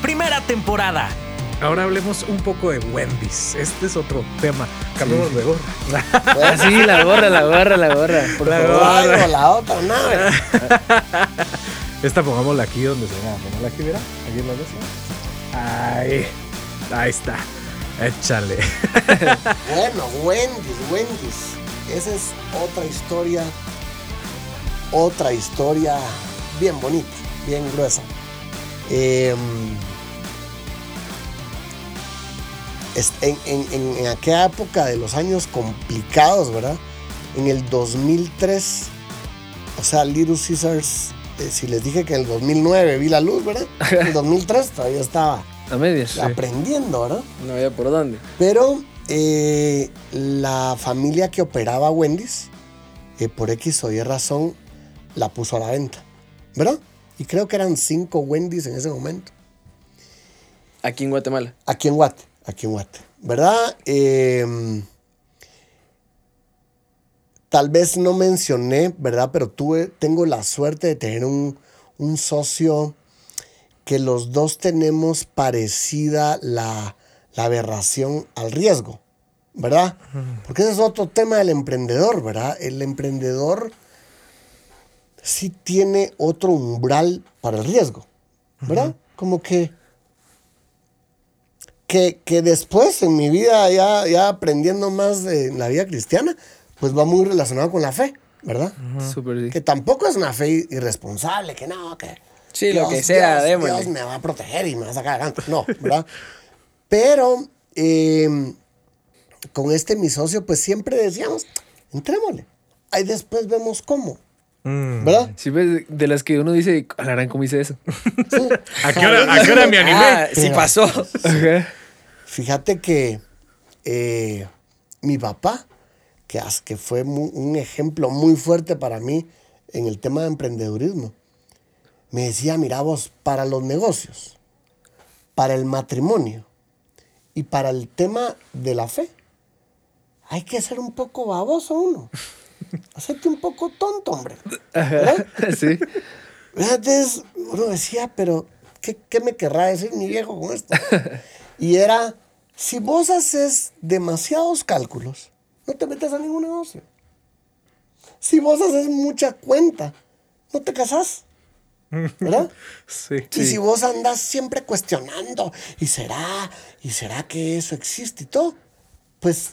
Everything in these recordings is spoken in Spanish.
Primera temporada. Ahora hablemos un poco de Wendy's. Este es otro tema. Cambiamos de gorra. Sí, la gorra, la gorra, la gorra. Por La favor. gorra. Ay, o la otra nave. Esta pongámosla aquí donde se vea. Pongámosla aquí, mira. Aquí en la mesa. Ahí. Ahí está. Échale. Bueno, Wendy's, Wendy's. Esa es otra historia. Otra historia bien bonita, bien gruesa. Em, en, en- en- en aquella época de los años complicados, ¿verdad? En el 2003, o sea, Little Caesars, eh, si les dije que en el 2009 vi la luz, ¿verdad? En el 2003 todavía estaba A medias. aprendiendo, ¿verdad? No había por dónde. Pero eh, la familia que operaba Wendy's, eh, por X o Y razón, la puso a la venta, ¿verdad? Y creo que eran cinco Wendy's en ese momento. Aquí en Guatemala. Aquí en Guate, aquí en Guate, ¿verdad? Eh, tal vez no mencioné, ¿verdad? Pero tuve, tengo la suerte de tener un, un socio que los dos tenemos parecida la, la aberración al riesgo, ¿verdad? Porque ese es otro tema del emprendedor, ¿verdad? El emprendedor sí tiene otro umbral para el riesgo, ¿verdad? Como que que, que después en mi vida, ya, ya aprendiendo más de la vida cristiana, pues va muy relacionado con la fe, ¿verdad? Súper sí. Que tampoco es una fe irresponsable, que no, que... Sí, lo que sea, Dios, démosle. Dios me va a proteger y me va a sacar adelante. No, ¿verdad? Pero eh, con este mi socio, pues siempre decíamos, entrémosle. Ahí después vemos cómo, Mm. ¿verdad? Sí, ves, de las que uno dice, alarán, ¿cómo hice eso? Sí. ¿A qué hora, a qué hora me animé? Ah, sí Pero- pasó. Fíjate que eh, mi papá, que, fue un ejemplo muy fuerte para mí en el tema de emprendedurismo, me decía, mira vos, para los negocios, para el matrimonio y para el tema de la fe, hay que ser un poco baboso uno. Hacerte un poco tonto, hombre. ¿verdad? Sí. Entonces uno decía, pero ¿qué, qué me querrá decir mi viejo con esto? Y era, si vos haces demasiados cálculos, no te metes a ningún negocio. Si vos haces mucha cuenta, no te casás. ¿Verdad? Sí. Y si vos andas siempre cuestionando, ¿y será? ¿Y será que eso existe y todo? Pues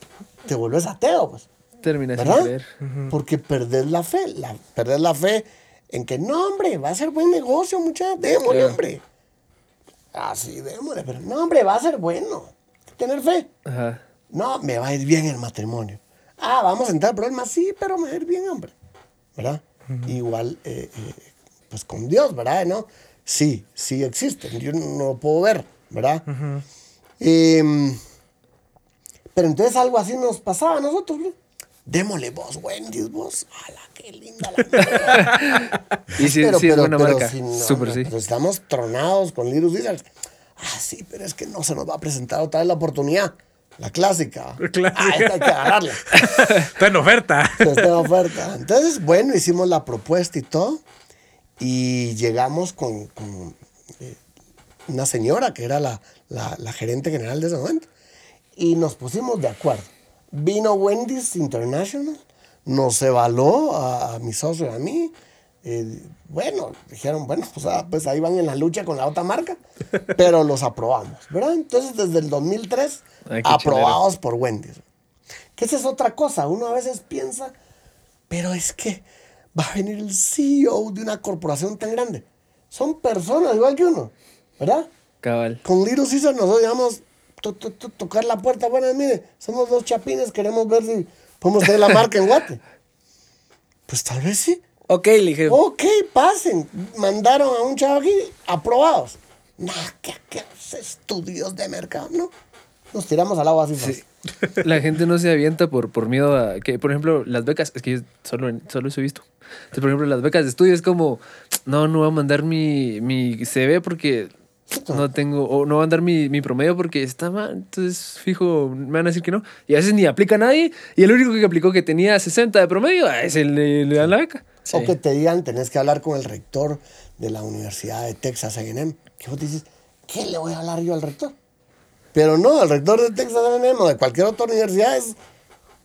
te vuelves ateo, pues. Termina sin ¿verdad? creer. Porque perdés la fe, la, perdés la fe en que no, hombre, va a ser buen negocio, muchachos, démosle, Claro. hombre. Así, démosle, pero no, hombre, va a ser bueno. Tener fe. Ajá. No, me va a ir bien el matrimonio. Ah, vamos a entrar en problemas, sí, pero me va a ir bien, hombre. ¿Verdad? Igual, eh, eh, pues con Dios, ¿verdad? ¿No? Sí, sí existen. Yo no lo puedo ver, ¿verdad? Em, pero entonces algo así nos pasaba a nosotros, ¿no? Démosle vos, Wendy's, vos. ¡Hala, qué linda la! Y sí, pero, sí es pero- buena pero marca. si no, sí. pero estamos tronados con Little Caesars. Ah, sí, pero es que no se nos va a presentar otra vez la oportunidad. La clásica. Clásica. Ah, esta hay que agarrarla. Está en oferta. Está en oferta. Entonces, bueno, hicimos la propuesta y todo. Y llegamos con, con, eh, una señora que era la, la- la gerente general de ese momento. Y nos pusimos de acuerdo. Vino Wendy's International, nos evaluó a, a mi socio y a mí. Eh, bueno, dijeron, bueno, pues, ah, pues ahí van en la lucha con la otra marca, pero los aprobamos, ¿verdad? Entonces, desde el 2003, Ay, aprobados por Wendy's. Que esa es otra cosa, uno a veces piensa, pero es que va a venir el CEO de una corporación tan grande. Son personas igual que uno, ¿verdad? Cabal. Con Little Caesar nosotros llamamos to- to- to- tocar la puerta. Bueno, mire, somos dos chapines, queremos ver si podemos tener la marca en Guate. Pues tal vez sí. Ok, le dije. Ok, pasen. Mandaron a un chavo aquí, aprobados. No, ¿qué, qué estudios de mercado? No. Nos tiramos al agua así. fácil. La gente no se avienta por, por miedo a que, por ejemplo, las becas, es que yo solo, solo eso he visto. Entonces, por ejemplo, las becas de estudio es como, no, no voy a mandar mi, mi CV porque no tengo, o no voy a mandar mi, mi promedio porque está mal. Entonces, fijo, me van a decir que no. Y a veces ni aplica nadie. Y el único que aplicó que tenía 60 de promedio, a ese le, le dan la beca. O que te digan, tenés que hablar con el rector de la Universidad de Texas A&M. Que vos dices, qué le voy a hablar yo al rector? Pero no, el rector de Texas A&M o de cualquier otra universidad es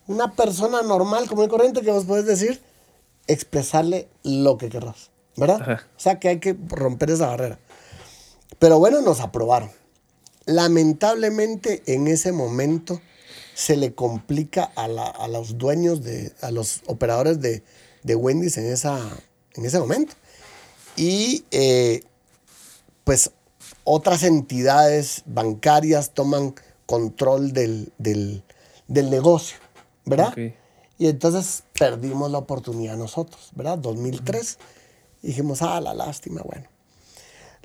una persona normal, común y corriente, que vos podés decir, expresarle lo que querrás, ¿verdad? Ajá. O sea que hay que romper esa barrera. Pero bueno, nos aprobaron. Lamentablemente en ese momento se le complica a, la- a los dueños, de, a los operadores de, de Wendy's en, esa, en ese momento. Y eh, pues otras entidades bancarias toman control del, del- del negocio, ¿verdad? Y entonces perdimos la oportunidad nosotros, ¿verdad? 2003. Y dijimos, ah, la lástima, bueno.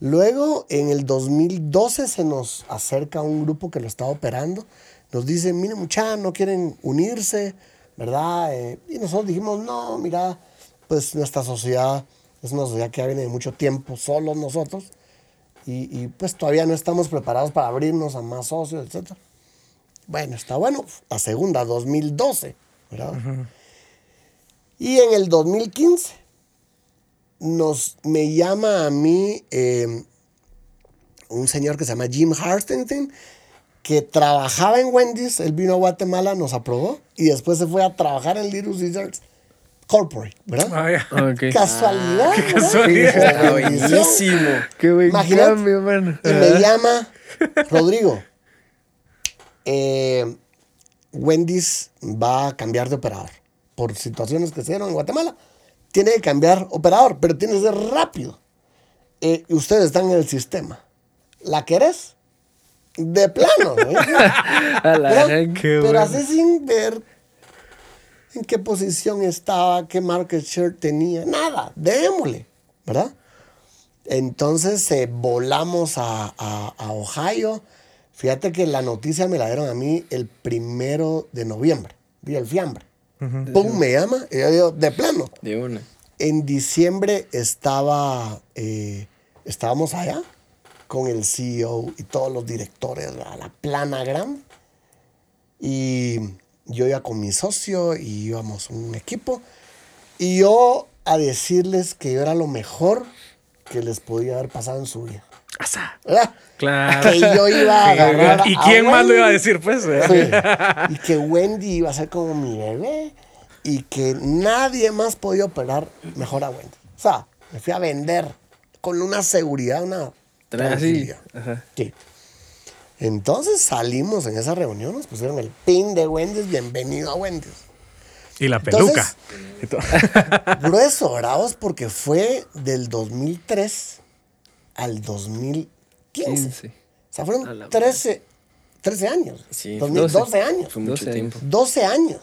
Luego, en el 2012, se nos acerca un grupo que lo estaba operando. Nos dice, mire, muchachos, no quieren unirse, ¿verdad? Eh, y nosotros dijimos, no, mira, pues nuestra sociedad es una sociedad que ya viene de mucho tiempo, solos nosotros. Y, y, pues todavía no estamos preparados para abrirnos a más socios, etc. Bueno, está bueno. La segunda, 2012, ¿verdad? Y en el 2015 nos, me llama a mí eh, un señor que se llama Jim Hartington, que trabajaba en Wendy's, él vino a Guatemala, nos aprobó y después se fue a trabajar en Little Caesars Corporate, ¿verdad? Ah. Ok. Casualidad. qué ¿verdad? casualidad. Bendición. Buenísimo. Qué buen Imagínate. cambio, mano. Y me llama Rodrigo. eh, Wendy's va a cambiar de operador. Por situaciones que se dieron en Guatemala. Tiene que cambiar operador, pero tiene que ser rápido. Eh, y ustedes están en el sistema. ¿La querés? De plano. Pero, bueno. así sin ver en qué posición estaba, qué market share tenía, nada, démosle, ¿verdad? Entonces eh, volamos a, a- a Ohio. Fíjate que la noticia me la dieron a mí el primero de noviembre, día del fiambre. Pum, me llama, y yo digo, de plano. De una. En diciembre estaba, eh, estábamos allá con el CEO y todos los directores, a la plana grande. Y yo iba con mi socio y íbamos un equipo. Y yo a decirles que yo era lo mejor que les podía haber pasado en su vida. ¿Verdad? Claro. Que yo iba a agarrar ¿Y a quién más lo iba a decir, pues? Sí. Y que Wendy iba a ser como mi bebé y que nadie más podía operar mejor a Wendy. O sea, me fui a vender con una seguridad, una tranquilidad. Sí. Entonces salimos en esa reunión, nos pusieron el pin de Wendy's, bienvenido a Wendy's. Y la peluca. Entonces- Y todo. Grueso, bravos, porque fue del 2003 al 2015. 15. O sea, A fueron la 13, 13 años. Sí, 2000, 12. 12 años. Fue mucho 12 años. tiempo. 12 años.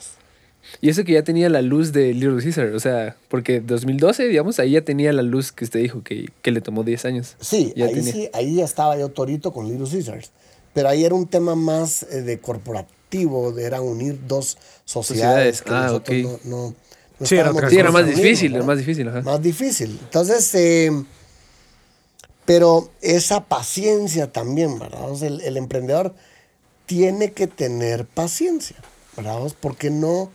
Y eso que ya tenía la luz de Little Caesar, o sea, porque 2012, digamos, ahí ya tenía la luz que usted dijo que, que le tomó 10 años. Sí, Ya ahí tenía. sí, ahí ya estaba yo torito con Little Caesars. Pero ahí era un tema más eh, de corporativo, de era unir dos sociedades, Sociedades, que ah, nosotros ok. no, no, no Sí, era Sí, era más difícil, era más difícil, ajá. Más difícil. Entonces, eh, pero esa paciencia también, ¿verdad? O sea, el, el emprendedor tiene que tener paciencia, ¿verdad? Porque no...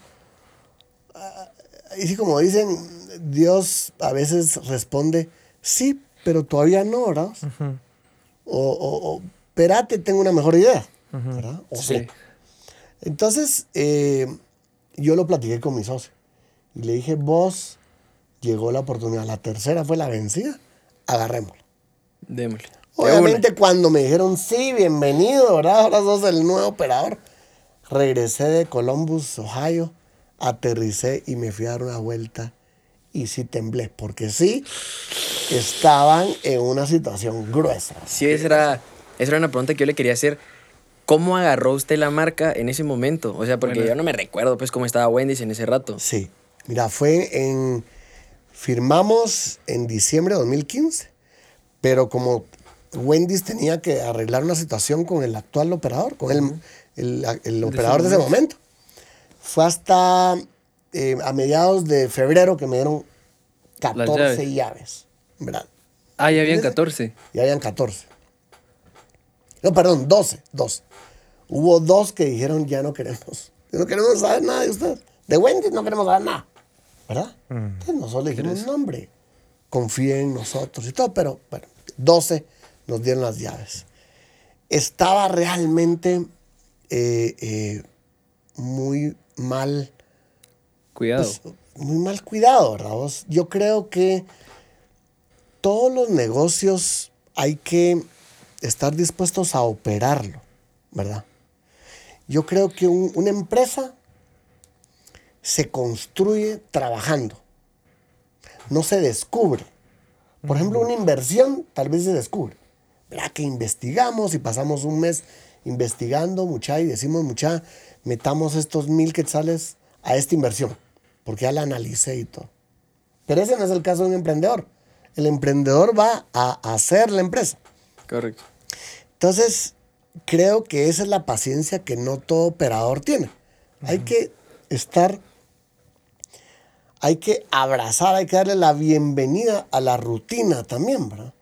ah, Y sí, como dicen, Dios a veces responde, sí, pero todavía no, ¿verdad? O, o, o, espérate, tengo una mejor idea, ¿verdad? O sí. Sí. Entonces, eh, yo lo platiqué con mi socio. Y le dije, vos, llegó la oportunidad. La tercera fue la vencida. Agarrémosla. Démosle. Obviamente, cuando me dijeron, sí, bienvenido, ¿verdad? Ahora sos el nuevo operador. Regresé de Columbus, Ohio, aterricé y me fui a dar una vuelta. Y sí temblé, porque sí, estaban en una situación gruesa. Sí, esa era, esa era una pregunta que yo le quería hacer. ¿Cómo agarró usted la marca en ese momento? O sea, porque Bueno. yo no me recuerdo pues cómo estaba Wendy's en ese rato. Sí, mira, fue en... Firmamos en diciembre de 2015, pero como Wendy's tenía que arreglar una situación con el actual operador, con el, el, el operador de ese momento, fue hasta eh, a mediados de febrero que me dieron 14 llaves. llaves. ¿verdad? Ah, ya habían ¿Entiendes? 14. Ya habían 14. No, perdón, 12, 12. Hubo dos que dijeron, ya no queremos. ya No queremos saber nada de ustedes. De Wendy's no queremos saber nada. ¿Verdad? Entonces nosotros le dijimos, no, hombre, confíen en nosotros y todo, pero bueno, 12 nos dieron las llaves. estaba realmente eh, eh, muy mal Cuidado. pues, muy mal cuidado, vos? Yo creo que todos los negocios hay que estar dispuestos a operarlo, ¿verdad? Yo creo que un- una empresa se construye trabajando, no se descubre. Por ejemplo, una inversión tal vez se descubre. ¿Verdad? Que investigamos y pasamos un mes investigando, mucha, y decimos, mucha, metamos estos mil quetzales a esta inversión, porque ya la analicé y todo. Pero ese no es el caso de un emprendedor. El emprendedor va a hacer la empresa. Correcto. Entonces, creo que esa es la paciencia que no todo operador tiene. Hay que estar, hay que abrazar, hay que darle la bienvenida a la rutina también, ¿verdad?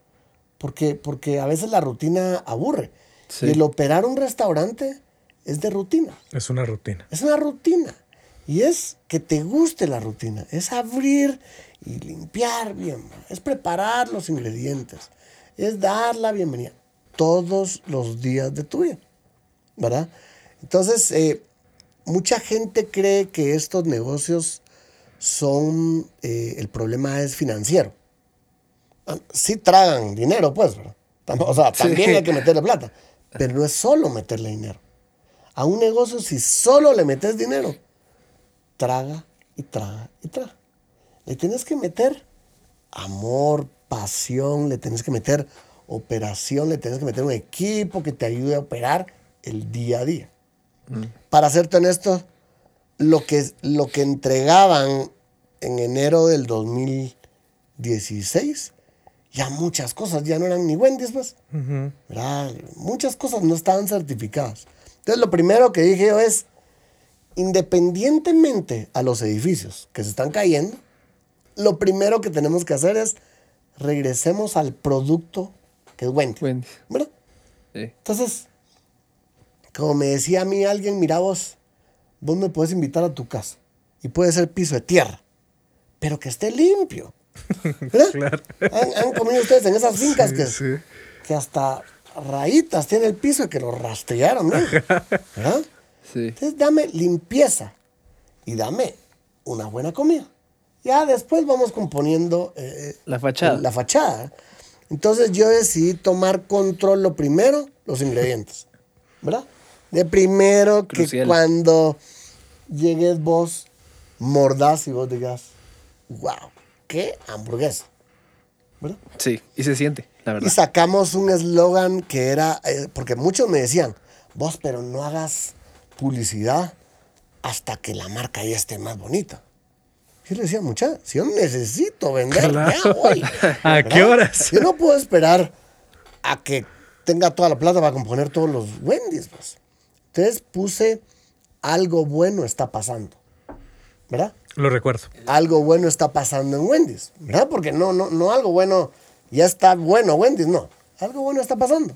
Porque, porque a veces la rutina aburre. Sí. Y el operar un restaurante es de rutina. Es una rutina. Es una rutina. Y es que te guste la rutina. Es abrir y limpiar bien. ¿verdad? Es preparar los ingredientes. Es dar la bienvenida todos los días de tu vida. ¿Verdad? Entonces, eh, mucha gente cree que estos negocios son, eh, el problema es financiero. Ah, Sí tragan dinero, pues, ¿verdad? O sea, también Sí. hay que meterle plata. Pero no es solo meterle dinero. A un negocio, si solo le metes dinero, traga y traga y traga. Le tienes que meter amor, pasión, le tienes que meter operación, le tienes que meter un equipo que te ayude a operar el día a día. Para serte honesto, lo que, lo que entregaban en enero del 2016, ya muchas cosas ya no eran ni Wendy's. ¿verdad? Muchas cosas no estaban certificadas. Entonces, lo primero que dije yo es, independientemente a los edificios que se están cayendo, lo primero que tenemos que hacer es regresemos al producto que es Wendy's. Wendy's. ¿verdad? Sí. Entonces, como me decía a mí alguien, mira vos, vos me puedes invitar a tu casa y puede ser piso de tierra, pero que esté limpio. ¿Verdad? ¿Han, han comido ustedes en esas fincas que, sí. que hasta rayitas tiene el piso y que lo rastrearon, ¿no? ¿verdad? Sí. Entonces dame limpieza y dame una buena comida. Ya después vamos componiendo eh, La fachada. La fachada. Entonces yo decidí tomar control lo primero, los ingredientes. ¿Verdad? De primero que cuando llegues vos, mordás y vos digas, wow, qué hamburguesa. ¿Verdad? Sí. Y se siente, la Y verdad. sacamos un eslogan que era, eh, porque muchos me decían, vos, pero no hagas publicidad hasta que la marca ya esté más bonita. Yo le decía, mucha, si yo necesito vender, Claro. ya voy. ¿A qué horas? Yo no puedo esperar a que tenga toda la plata para componer todos los Wendy's. Pues. Entonces puse, algo bueno está pasando. ¿Verdad? Lo recuerdo. algo bueno está pasando en Wendy's, ¿verdad? Porque no, no, no algo bueno, ya está bueno Wendy's, no. Algo bueno está pasando.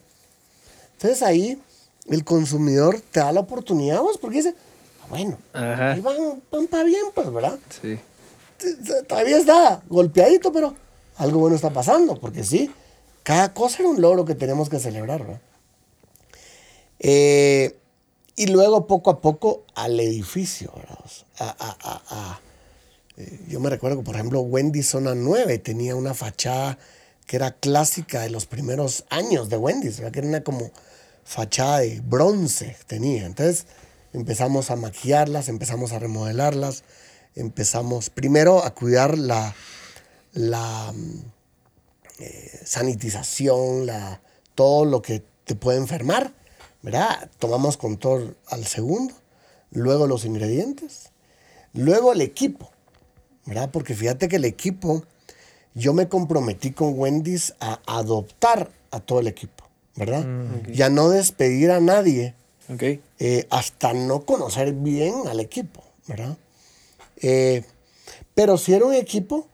Entonces ahí el consumidor te da la oportunidad, vos, porque dice, "Ah, bueno, Ajá. ahí van, van para bien, pues, ¿verdad? Sí. Todavía está golpeadito, pero algo bueno está pasando, porque sí, cada cosa era un logro que tenemos que celebrar, ¿verdad? Eh, y luego poco a poco al edificio, a- a- a- eh, yo me recuerdo que, por ejemplo, Wendy Zona 9 tenía una fachada que era clásica de los primeros años de Wendy's, ¿verdad? que era una como fachada de bronce tenía. Entonces empezamos a maquillarlas, empezamos a remodelarlas, empezamos primero a cuidar la, la mm, eh, sanitización, la, todo lo que te puede enfermar, ¿verdad? Tomamos control al segundo, luego los ingredientes, luego el equipo, ¿verdad? Porque fíjate que el equipo, yo me comprometí con Wendy's a adoptar a todo el equipo, ¿verdad? Y a no despedir a nadie eh, hasta no conocer bien al equipo, ¿verdad? Eh, pero sí era un equipo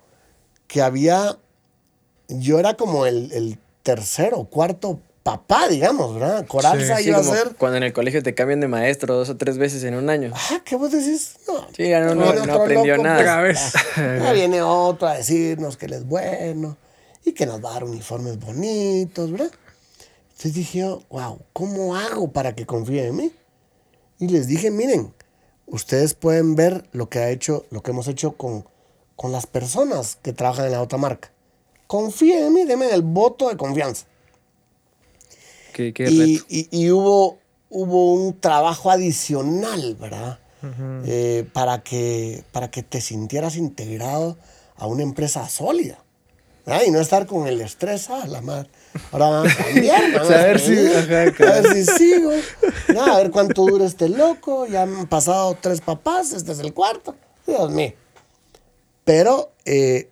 que había, yo era como el, el tercero o cuarto papá, digamos, ¿verdad? Coralza Sí, iba a como ser... cuando en el colegio te cambian de maestro dos o tres veces en un año. Ah, ¿qué vos decís? No. Sí, ya no- aprendió loco, nada. pues, ya viene otro a decirnos que él es bueno y que nos va a dar uniformes bonitos, ¿verdad? Entonces dije yo, wow, ¿cómo hago para que confíen en mí? Y les dije, miren, ustedes pueden ver lo que ha hecho, lo que hemos hecho con, con las personas que trabajan en la otra marca. Confíen en mí, denme el voto de confianza. Qué, qué Y, reto. y- y hubo, hubo un trabajo adicional, ¿verdad? Eh, para, que, para que te sintieras integrado a una empresa sólida. ¿verdad? Y no estar con el estrés, ah, la madre. Ahora van a cambiar. van a Saber si- a ver si sigo. A ver cuánto dura este loco. Ya han pasado tres papás, este es el cuarto. Dios mío. Pero, eh,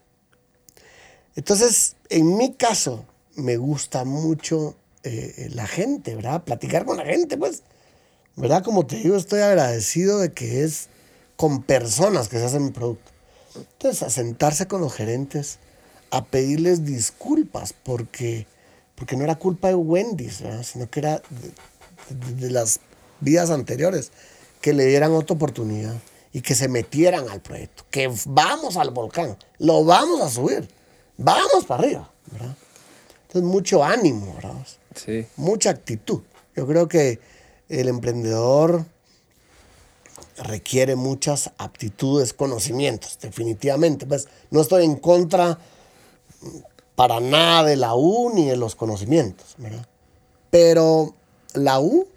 entonces, en mi caso, me gusta mucho eh, la gente, ¿verdad? Platicar con la gente, pues. ¿Verdad? Como te digo, estoy agradecido de que es con personas que se hace mi producto. Entonces, a sentarse con los gerentes, a pedirles disculpas, porque, porque no era culpa de Wendy's, ¿verdad? sino que era de- de las vidas anteriores, que le dieran otra oportunidad y que se metieran al proyecto, que vamos al volcán, lo vamos a subir, vamos para arriba, ¿verdad? Entonces, mucho ánimo, ¿verdad? Sí. mucha actitud. Yo creo que el emprendedor requiere muchas aptitudes, conocimientos, definitivamente. Pues no estoy en contra para nada de la U ni de los conocimientos, ¿verdad? Pero la U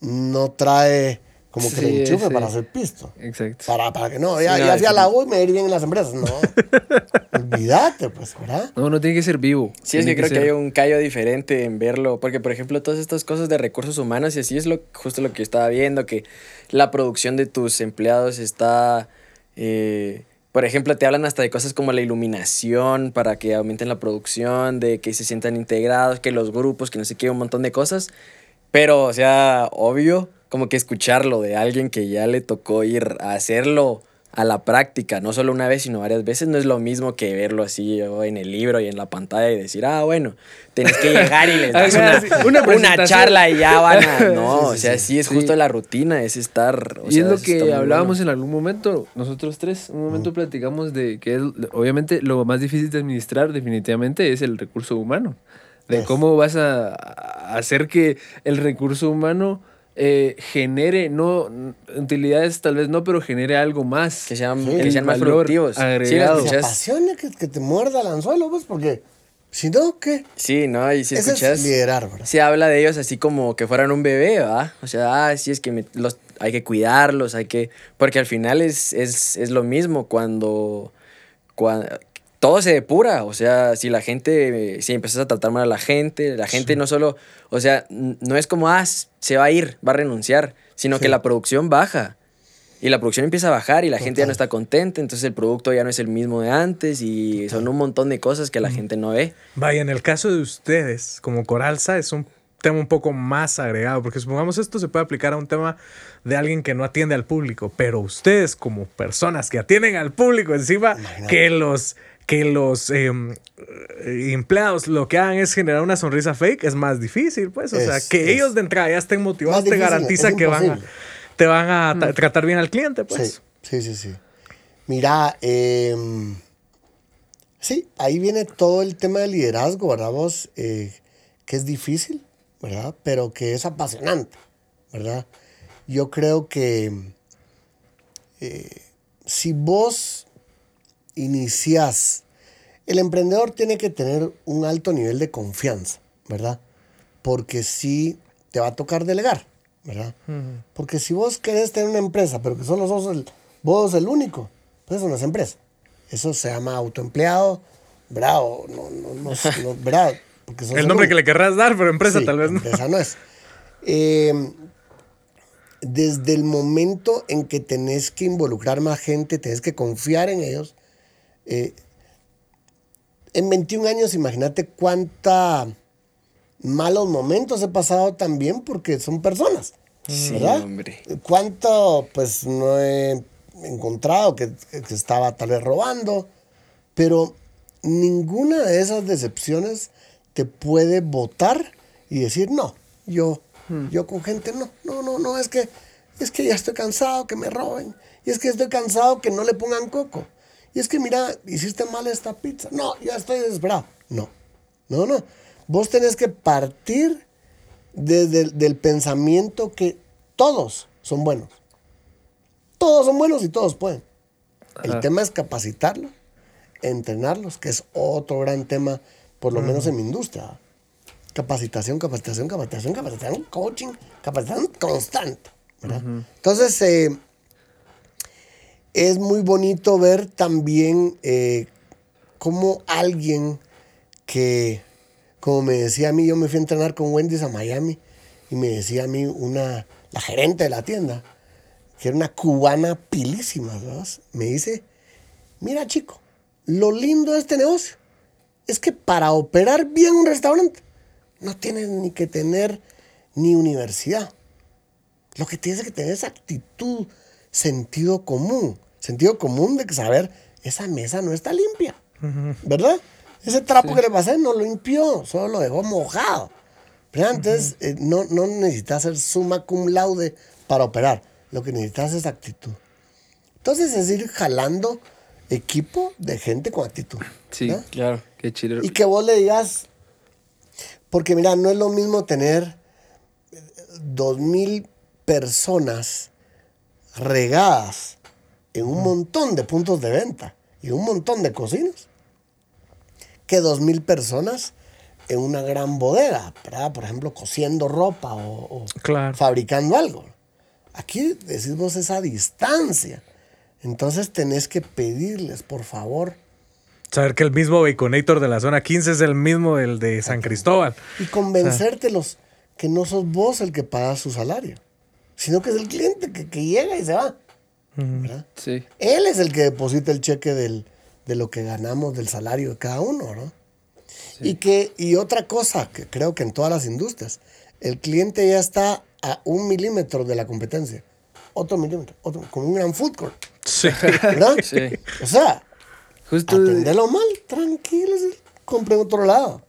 no trae como que Sí, le enchufe sí. para hacer pisto. Exacto. Para, para que no, ya, Sí, ya fui a sí. la U y me ir bien en las empresas. No, olvídate, pues, ¿verdad? No, no tiene que ser vivo. Sí, es que creo que hay un callo diferente en verlo, porque por ejemplo todas estas cosas de recursos humanos y así es lo justo lo que yo estaba viendo, que la producción de tus empleados está, eh, por ejemplo, te hablan hasta de cosas como la iluminación para que aumenten la producción, de que se sientan integrados, que los grupos, que no sé qué, un montón de cosas, pero o sea, obvio, como que escucharlo de alguien que ya le tocó ir a hacerlo a la práctica, no solo una vez, sino varias veces, no es lo mismo que verlo así en el libro y en la pantalla y decir, ah, bueno, tenés que llegar y les das una, charla y ya van a... No, Sí, o sea, sí. sí, es justo la rutina, es estar... o y sea, es lo que hablábamos bueno. en algún momento, nosotros tres, un momento platicamos de que es, obviamente lo más difícil de administrar definitivamente es el recurso humano. De cómo vas a hacer que el recurso humano eh, genere, no utilidades tal vez no, pero genere algo más. Que sean, Sí. que El sean más productivos. Sí, agregado. lo Que apasione, que, que te muerda el anzuelo, pues, porque si no, ¿qué? Sí, ¿no? Y si Ese escuchas... es liderar, ¿verdad? se habla de ellos así como que fueran un bebé, ¿va? O sea, ah, sí, es que me- los, hay que cuidarlos, hay que... Porque al final es, es, es lo mismo cuando, cuando... Todo se depura, o sea, si la gente, si empiezas a tratar mal a la gente, la gente no solo, o sea, no es como, ah, se va a ir, va a renunciar, sino Sí. que la producción baja. Y la producción empieza a bajar y la gente ya no está contenta, entonces el producto ya no es el mismo de antes y son un montón de cosas que la gente no ve. Vaya, en el caso de ustedes, como Coralza, es un tema un poco más agregado, porque supongamos esto se puede aplicar a un tema de alguien que no atiende al público, pero ustedes como personas que atienden al público encima, Imagínate. que los que los em, eh, empleados lo que hagan es generar una sonrisa fake, es más difícil, pues, o sea, que ellos de entrada ya estén motivados, te difícil, garantiza que van a, te van a tra- tratar bien al cliente, pues. Sí, sí, sí, sí. Mira, em, sí, ahí viene todo el tema del liderazgo, ¿verdad vos? Eh, que es difícil, ¿verdad? Pero que es apasionante, ¿verdad? Yo creo que eh, si vos inicias, el emprendedor tiene que tener un alto nivel de confianza, ¿verdad? Porque sí te va a tocar delegar, ¿verdad? Porque si vos querés tener una empresa, pero que solo sos el, vos el único, pues eso no es empresa. Eso se llama autoempleado, ¿verdad? O no, no, no, no, ¿verdad? Porque sos El nombre único. que le querrás dar, pero empresa Sí, tal vez no. Empresa no es. Eh, desde el momento en que tenés que involucrar más gente, tenés que confiar en ellos. Eh, en 21 años, imagínate cuánta malos momentos he pasado también porque son personas. Sí, ¿verdad? hombre. ¿Cuánto, pues, no he encontrado que, que estaba tal vez robando? Pero ninguna de esas decepciones te puede votar y decir, no, yo, yo con gente no, no, no, no, es que, es que ya estoy cansado que me roben. Y es que estoy cansado que no le pongan coco. Y es que, mira, hiciste mal esta pizza. No, ya estoy desesperado. No, no, no. Vos tenés que partir desde el del pensamiento que todos son buenos. Todos son buenos y todos pueden. El tema es capacitarlos, entrenarlos, que es otro gran tema, por lo menos en mi industria. Capacitación, capacitación, capacitación, capacitación, coaching, capacitación constante. ¿verdad? Entonces, eh, es muy bonito ver también eh, cómo alguien que, como me decía a mí, yo me fui a entrenar con Wendy's a Miami y me decía a mí una, la gerente de la tienda, que era una cubana pilísima, ¿verdad? me dice, mira chico, lo lindo de este negocio es que para operar bien un restaurante no tienes ni que tener ni universidad. Lo que tienes que tener es actitud, sentido común. Sentido común de que saber, esa mesa no está limpia. ¿Verdad? Ese trapo que le pasé no lo limpió, solo lo dejó mojado. ¿Verdad? Entonces, eh, no, no necesitas ser summa cum laude para operar. Lo que necesitas es actitud. Entonces, es ir jalando equipo de gente con actitud. Sí. Claro. qué chido. Y que vos le digas, porque mira, no es lo mismo tener eh, dos mil personas regadas en un montón de puntos de venta y un montón de cocinas que dos mil personas en una gran bodega, ¿verdad? Por ejemplo, cosiendo ropa o, o Claro. fabricando algo. Aquí decís vos esa distancia. Entonces tenés que pedirles, por favor, Saber que el mismo Baconator de la zona 15 es el mismo del de San Cristóbal. y convencértelos que no sos vos el que paga su salario, sino que es el cliente que, que llega y se va. ¿verdad? Sí. Él es el que deposita el cheque del, de lo que ganamos del salario de cada uno, ¿no? Y, que, y otra cosa que creo que en todas las industrias, el cliente ya está a un milímetro de la competencia. Otro milímetro, otro, como un gran food court, Sí. ¿verdad? Sí. O sea, Justo atendelo mal, tranquilos, compre en otro lado.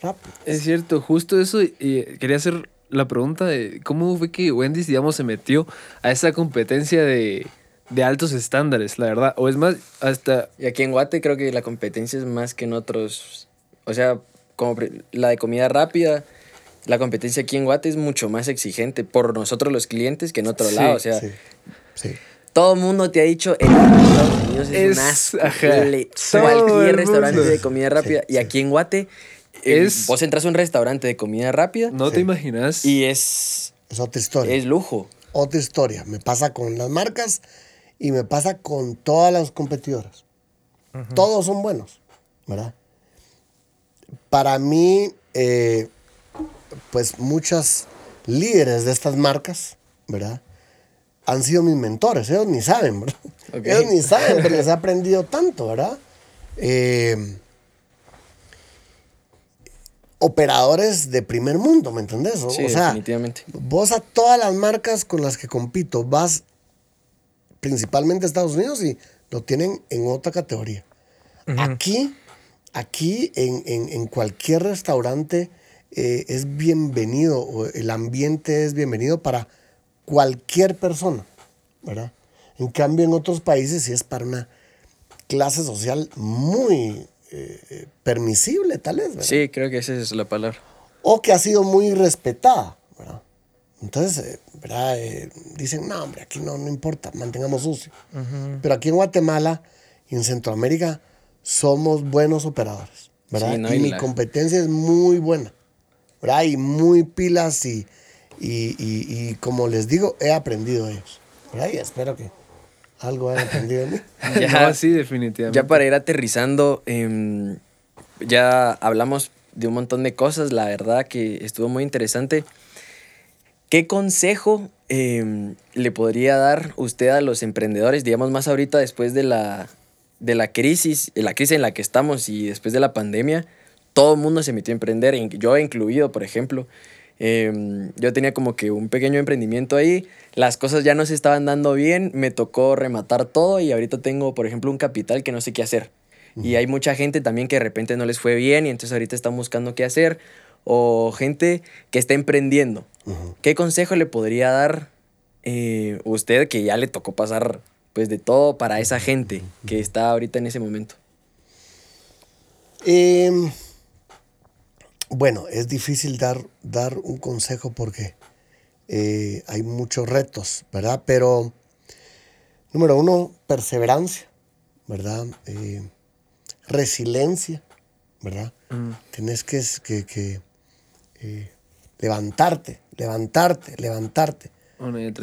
Rápido. es cierto, justo eso. Y quería hacer la pregunta de cómo fue que Wendy's, digamos, se metió a esa competencia de, de altos estándares, la verdad. O es más, hasta Y aquí en Guate creo que la competencia es más que en otros. O sea, como la de comida rápida, la competencia aquí en Guate es mucho más exigente por nosotros los clientes que en otro Sí, lado. O sea, Sí, sí. todo el mundo te ha dicho en Estados Unidos es, Es- el cualquier restaurante de comida rápida. y aquí en Guate, Es- vos entras a un restaurante de comida rápida no te Sí. imaginas. y es, Es otra historia. es lujo. otra historia. Me pasa con las marcas y me pasa con todas las competidoras. Todos son buenos, ¿verdad? Para mí, eh, pues muchas líderes de estas marcas, ¿verdad? Han sido mis mentores. Ellos ni saben, ¿verdad? Ok. Ellos ni saben, pero les he aprendido tanto, ¿verdad? Eh, operadores de primer mundo, ¿me entendés? O, Sí, o sea, definitivamente. Vos a todas las marcas con las que compito vas principalmente a Estados Unidos y lo tienen en otra categoría. Aquí, aquí en, en- en cualquier restaurante eh, es bienvenido, o el ambiente es bienvenido para cualquier persona, ¿verdad? En cambio, en otros países sí es para una clase social muy eh, permisible, tal vez, ¿verdad? Sí, creo que esa es la palabra. o que ha sido muy respetada, ¿verdad? Entonces, eh, ¿verdad? Eh, dicen, no, hombre, aquí no, no importa, mantengamos sucio. Pero aquí en Guatemala y en Centroamérica somos buenos operadores, ¿verdad? Sí, ¿no? y Y mi la- competencia es muy buena, ¿verdad? Y muy pilas y, y, y- y como les digo, he aprendido de ellos, ¿verdad? Y espero que algo hayan aprendido de mí. Ya- no, sí, definitivamente. Ya para ir aterrizando, em, ya hablamos de un montón de cosas, la verdad que estuvo muy interesante. ¿Qué consejo em, le podría dar usted a los emprendedores, digamos más ahorita después de la, de la crisis, la crisis en la que estamos y después de la pandemia? Todo el mundo se metió a emprender, yo incluido, por ejemplo. Em, yo tenía como que un pequeño emprendimiento ahí, las cosas ya no se estaban dando bien, me tocó rematar todo y ahorita tengo, por ejemplo, un capital que no sé qué hacer. Y hay mucha gente también que de repente no les fue bien y entonces ahorita están buscando qué hacer. O gente que está emprendiendo. ¿Qué consejo le podría dar eh, usted que ya le tocó pasar pues de todo para esa gente que está ahorita en ese momento? Em, bueno, es difícil dar, dar un consejo porque eh, hay muchos retos, ¿verdad? Pero, número uno, perseverancia, ¿verdad? Eh, resiliencia, ¿verdad? Tienes que, que, que, eh, levantarte, levantarte, levantarte.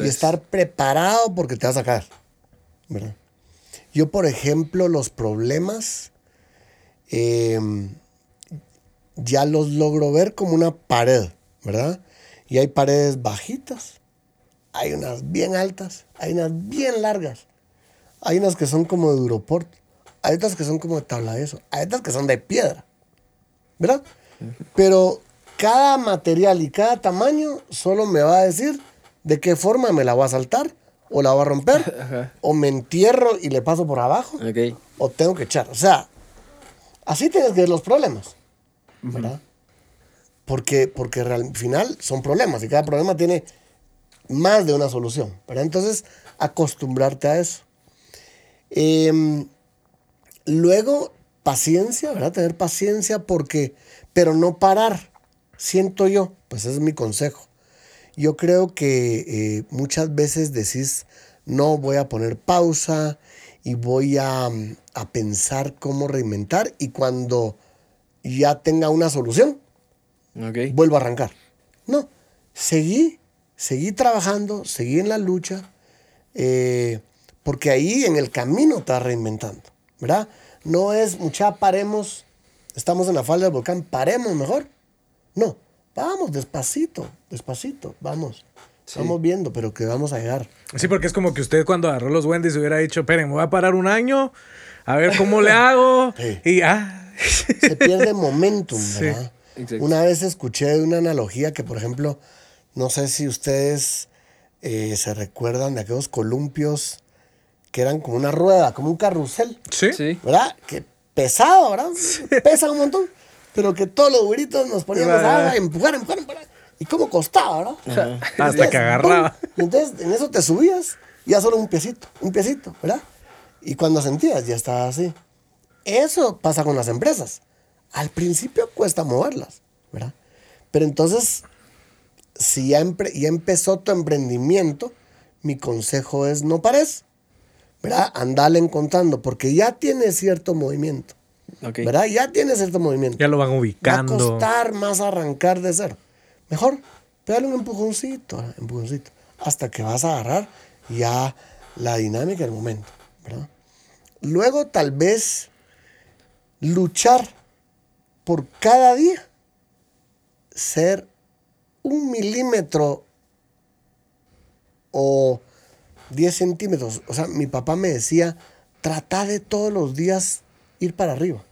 Y estar preparado porque te vas a caer, ¿verdad? Yo, por ejemplo, los problemas eh, ya los logro ver como una pared, ¿verdad? Y hay paredes bajitas, hay unas bien altas, hay unas bien largas, hay unas que son como de Duroport, hay otras que son como de tabla de eso, hay otras que son de piedra, ¿verdad? Pero cada material y cada tamaño solo me va a decir de qué forma me la voy a saltar, o la voy a romper, Ajá. o me entierro y le paso por abajo, o tengo que echar. O sea, así tienes que ver los problemas, ¿verdad? Porque, porque al final son problemas y cada problema tiene más de una solución. Entonces, acostumbrarte a eso. Em, luego, paciencia, ¿verdad? Tener paciencia porque, pero no parar, siento yo, pues ese es mi consejo. Yo creo que eh, muchas veces decís, no voy a poner pausa y voy a, a pensar cómo reinventar y cuando ya tenga una solución, vuelvo a arrancar. No, seguí, seguí trabajando, seguí en la lucha, eh, porque ahí en el camino está reinventando, ¿verdad? No es, mucha, paremos, estamos en la falda del volcán, paremos mejor. No, vamos despacito, despacito, vamos. Vamos viendo, pero que vamos a llegar. Sí, porque es como que usted cuando agarró los Wendy's hubiera dicho, esperen, me voy a parar un año, a ver cómo le hago. Sí. Y ah, se pierde momentum, Sí, ¿verdad? exacto. Una vez escuché una analogía que, por ejemplo, no sé si ustedes eh, se recuerdan de aquellos columpios que eran como una rueda, como un carrusel, sí. Sí. ¿verdad? Que pesado, ¿verdad? Pesa un montón, pero que todos los güiritos nos poníamos Ah. a empujar, empujar, empujar. Y cómo costaba, ¿verdad? Hasta que agarraba. entonces en eso te subías, ya solo un piecito, un piecito, ¿verdad? Y cuando sentías, ya estaba así. Eso pasa con las empresas. Al principio cuesta moverlas, ¿verdad? Pero entonces, si ya, empezó tu emprendimiento, mi consejo es no pares, ¿verdad? Andale encontrando, porque ya tiene cierto movimiento. ¿verdad? Ya tiene cierto movimiento. Ya lo van Va a ubicando. costar más arrancar de cero. Mejor, pégale un empujoncito, ¿verdad? empujoncito, hasta que vas a agarrar ya la dinámica del momento, ¿verdad? Luego tal vez luchar por cada día ser un milímetro o 10 centímetros. O sea, mi papá me decía, trata de todos los días ir para arriba,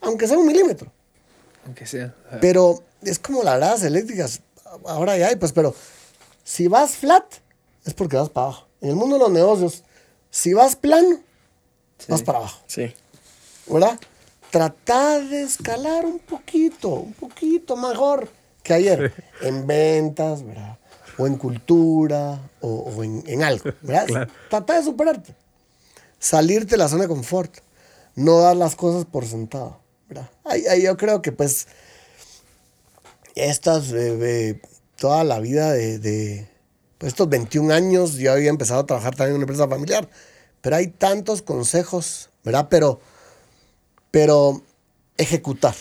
aunque sea un milímetro. Aunque sea. Pero es como las gradas eléctricas. Ahora ya hay, pues, pero si vas flat, es porque vas para abajo. En el mundo de los negocios, si vas plano, vas para abajo. Sí. ¿Verdad? Tratar de escalar un poquito, un poquito mejor que ayer. En ventas, ¿verdad? O en cultura, o, o en, en algo, ¿verdad? Claro. Tratar de superarte. Salirte de la zona de confort. No dar las cosas por sentado, ¿verdad? Ahí, ahí yo creo que, pues, estas, eh, eh, toda la vida de, de pues, estos 21 años, yo había empezado a trabajar también en una empresa familiar, pero hay tantos consejos, ¿verdad? Pero, pero ejecutar.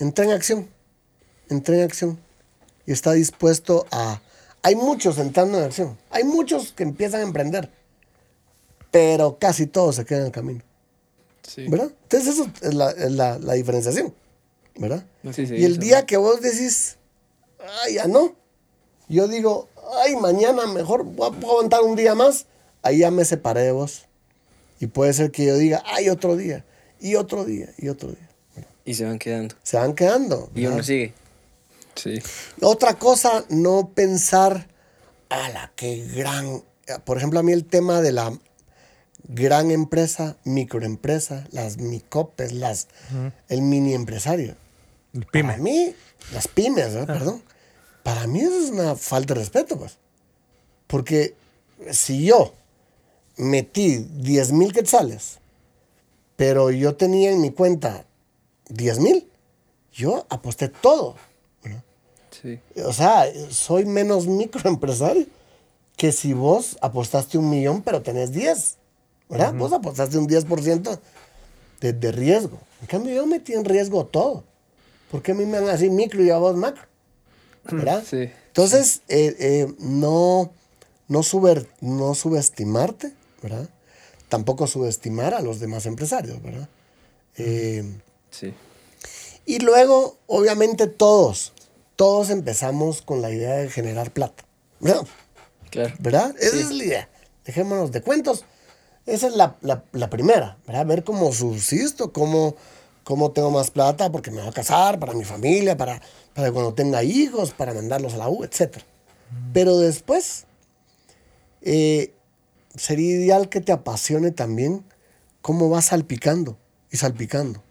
Entra en acción, entra en acción y está dispuesto a... Hay muchos entrando en acción, hay muchos que empiezan a emprender, pero casi todos se quedan en el camino. Sí. ¿verdad? Entonces eso es la, es la- la diferenciación, ¿verdad? Sí, sí, y el día que vos decís, ay, ya no, yo digo, ay, mañana mejor voy a aguantar un día más, ahí ya me separé de vos. Y puede ser que yo diga, ay, otro día, y otro día, y otro día. Y se van quedando. Se van quedando. Y ¿verdad? uno sigue. Sí. Otra cosa, no pensar, a la que gran. Por ejemplo, a mí el tema de la gran empresa, microempresa, las micopes, las, el mini empresario. El Para pyme. mí, las pymes, ¿verdad? perdón. Para mí eso es una falta de respeto, pues. Porque si yo metí 10 mil quetzales, pero yo tenía en mi cuenta 10 mil, yo aposté todo. O sea, soy menos microempresario que si vos apostaste un millón, pero tenés 10. ¿Verdad? Vos apostaste un 10% de, de riesgo. En cambio, yo metí en riesgo todo. ¿Por qué a mí me dan así micro y a vos macro? ¿Verdad? Sí. Entonces, eh, eh, no, no, no subestimarte, ¿verdad? Tampoco subestimar a los demás empresarios, ¿verdad? Eh, Sí. y luego, obviamente, todos, todos empezamos con la idea de generar plata. ¿verdad? Claro. ¿Verdad? Esa es la idea. Dejémonos de cuentos. Esa es la, la- la primera, ¿verdad? Ver cómo subsisto, cómo, cómo tengo más plata porque me voy a casar, para mi familia, para, para cuando tenga hijos, para mandarlos a la U, etc. Pero después, eh, sería ideal que te apasione también cómo vas salpicando y salpicando.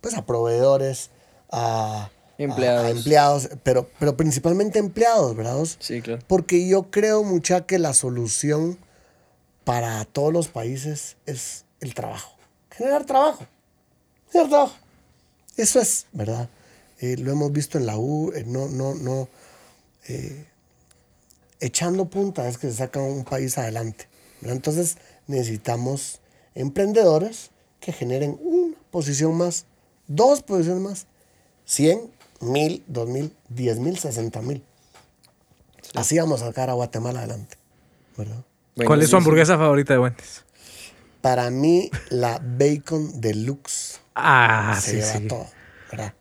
Pues a proveedores, a a- Empleados. a empleados, pero, pero principalmente empleados, ¿verdad? Sí, claro. Porque yo creo mucha que la solución para todos los países es el trabajo. Generar trabajo. Generar trabajo. Eso es, ¿verdad? Eh, lo hemos visto en la U, eh, no, no, no. eh, echando punta es que se saca un país adelante. ¿Verdad? Entonces necesitamos emprendedores que generen una posición más, dos posiciones más, 100, 1000, 2000, 10 mil, 60 mil. Así vamos a sacar a Guatemala adelante. ¿verdad? ¿Cuál es su hamburguesa favorita de Wendy's? Para mí, la bacon deluxe Ah, se sí, lleva sí. todo. ¿verdad?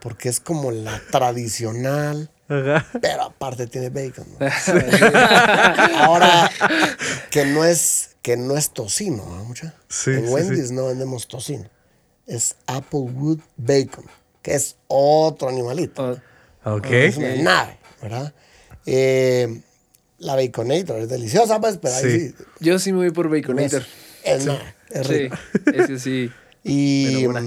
Porque es como la tradicional, Ajá. pero aparte tiene bacon. ¿no? Ahora, que no es, que no es tocino, ¿no, mucha? Sí, en sí, Wendy's no vendemos tocino. Es Applewood Bacon, que es otro animalito. Oh, Ok. Es una nave, ¿verdad? Eh, la Baconator es deliciosa, pues, pero ahí Sí. sí. yo sí me voy por es, Baconator. es nada, es Sí, rico. ese sí. Y Pero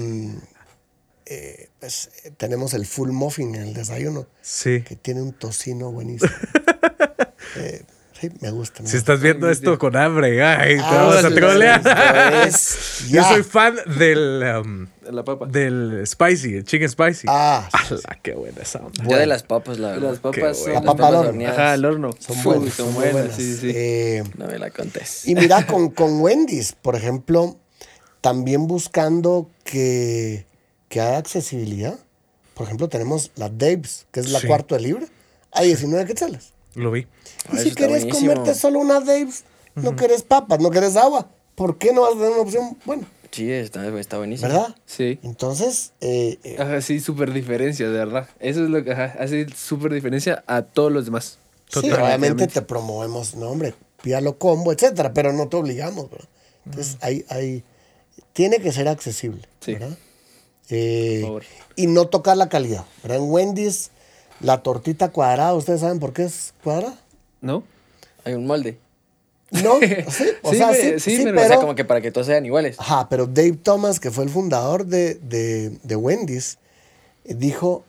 eh, pues, tenemos el full muffin en el desayuno, Sí. que tiene un tocino buenísimo. Eh, sí, me gusta. me Si gusta. estás viendo esto con hambre, ay, te Ah, vamos a sí, trolear. pues, Yo ya. soy fan del, um, La papa. del spicy, el chicken spicy. Ah, sí, Ala, qué buena esa onda. Yo de las papas, la verdad. Las papas son. La papa al horno. horneadas. Ajá, al horno. son Uy, buenas. Son buenas, buenas. sí, sí. sí. Eh, No me la contés. Y mira, con, con Wendy's, por ejemplo, también buscando que, que haya accesibilidad. Por ejemplo, tenemos la Dave's, que es la Sí. cuarto de libra, a 19 quetzales. Lo vi. Y Ah, eso si querés buenísimo. comerte solo una Dave's, no querés papas, no querés agua, ¿por qué no vas a tener una opción buena? Sí, está, está buenísimo. ¿Verdad? Sí. Entonces, eh, eh, Ajá, sí, súper diferencia, de verdad. Eso es lo que ajá, hace súper diferencia a todos los demás. sí, Totalmente. obviamente te promovemos, no hombre, pídalo combo, etcétera, pero no te obligamos, ¿verdad? Entonces, hay, hay, tiene que ser accesible, Sí. ¿verdad? Eh, Por favor. y no tocar la calidad, ¿verdad? En Wendy's, la tortita cuadrada, ¿ustedes saben por qué es cuadrada? ¿No? Hay un molde. No, sí, o Sí, sea, me- sí, sí, sí, pero- pero... O sea, como que para que todos sean iguales. Ajá, pero Dave Thomas, que fue el fundador de, de, de Wendy's, dijo,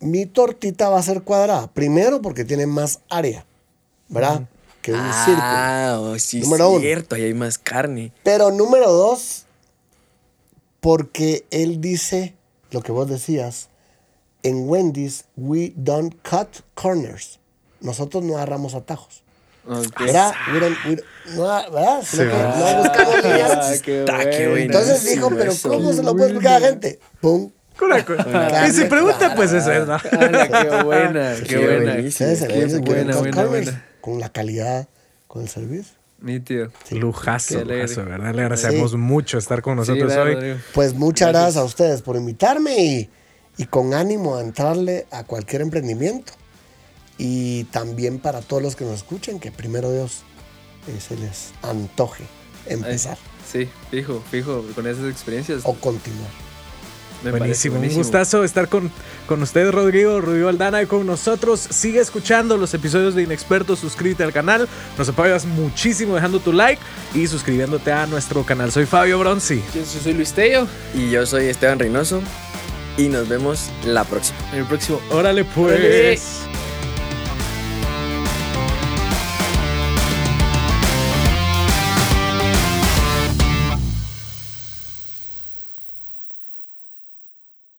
mi tortita va a ser cuadrada. Primero porque tiene más área, ¿verdad? Que un círculo. Ah, oh, sí, Número uno. cierto. Ahí hay más carne. Pero número dos, porque él dice lo que vos decías, en Wendy's, we don't cut corners. Nosotros no agarramos atajos. Ok. ¿Verdad? We don't- we don't- no, ¿verdad? Sino Sí, que ¿verdad? no buscamos líneas. Ah, qué Está, qué bueno. bueno. Entonces dijo, pero eso. ¿cómo se lo puede explicar a la gente? ¡Pum! Y si pregunta, pues eso es, ¿no? Ala, qué buena, qué, buena. Con la calidad, con el servicio. Nítido. Lujazo, Qué alegre. lujazo, ¿verdad? Le agradecemos mucho estar con nosotros Sí, hoy. Pues muchas gracias. a ustedes por invitarme y, y con ánimo a entrarle a cualquier emprendimiento. Y también para todos los que nos escuchen, que primero Dios eh, se les antoje empezar Sí, fijo, fijo. Con esas experiencias. o continuar. Me parece Buenísimo, un gustazo estar con, con usted, Rodrigo, Rodrigo Aldana, y con nosotros. Sigue escuchando los episodios de Inexpertos, suscríbete al canal, nos apoyas muchísimo dejando tu like y suscribiéndote a nuestro canal. Soy Fabio Bronzi. Yo soy Luis Tello. Y yo soy Esteban Reynoso. Y nos vemos la próxima. En el próximo. Órale pues. Órale.